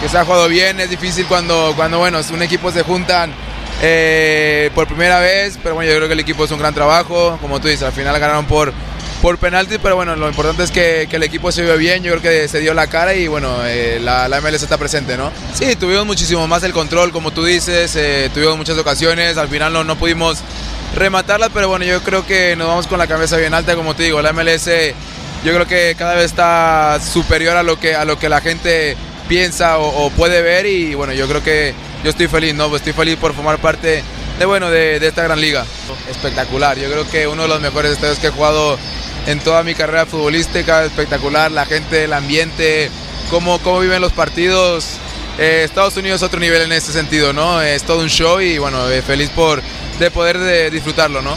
que se ha jugado bien, es difícil cuando, cuando bueno, un equipo se juntan eh, por primera vez, pero bueno, yo creo que el equipo hizo un gran trabajo, como tú dices, al final ganaron por, por penalti, pero bueno, lo importante es que, que el equipo se vio bien, yo creo que se dio la cara y bueno, eh, la, la MLS está presente, ¿no? Sí, tuvimos muchísimo más el control, como tú dices, eh, tuvimos muchas ocasiones, al final no, no pudimos rematarlas, pero bueno, yo creo que nos vamos con la cabeza bien alta, como te digo, la MLS yo creo que cada vez está superior a lo que, a lo que la gente piensa o, puede ver y bueno, yo creo que yo estoy feliz, ¿no? Estoy feliz por formar parte de, bueno, de, esta gran liga. Espectacular, yo creo que uno de los mejores estadios que he jugado en toda mi carrera futbolística, espectacular, la gente, el ambiente, cómo, cómo viven los partidos. Eh, Estados Unidos es otro nivel en ese sentido, ¿no? Es todo un show y bueno, eh, feliz por de poder de disfrutarlo, ¿no?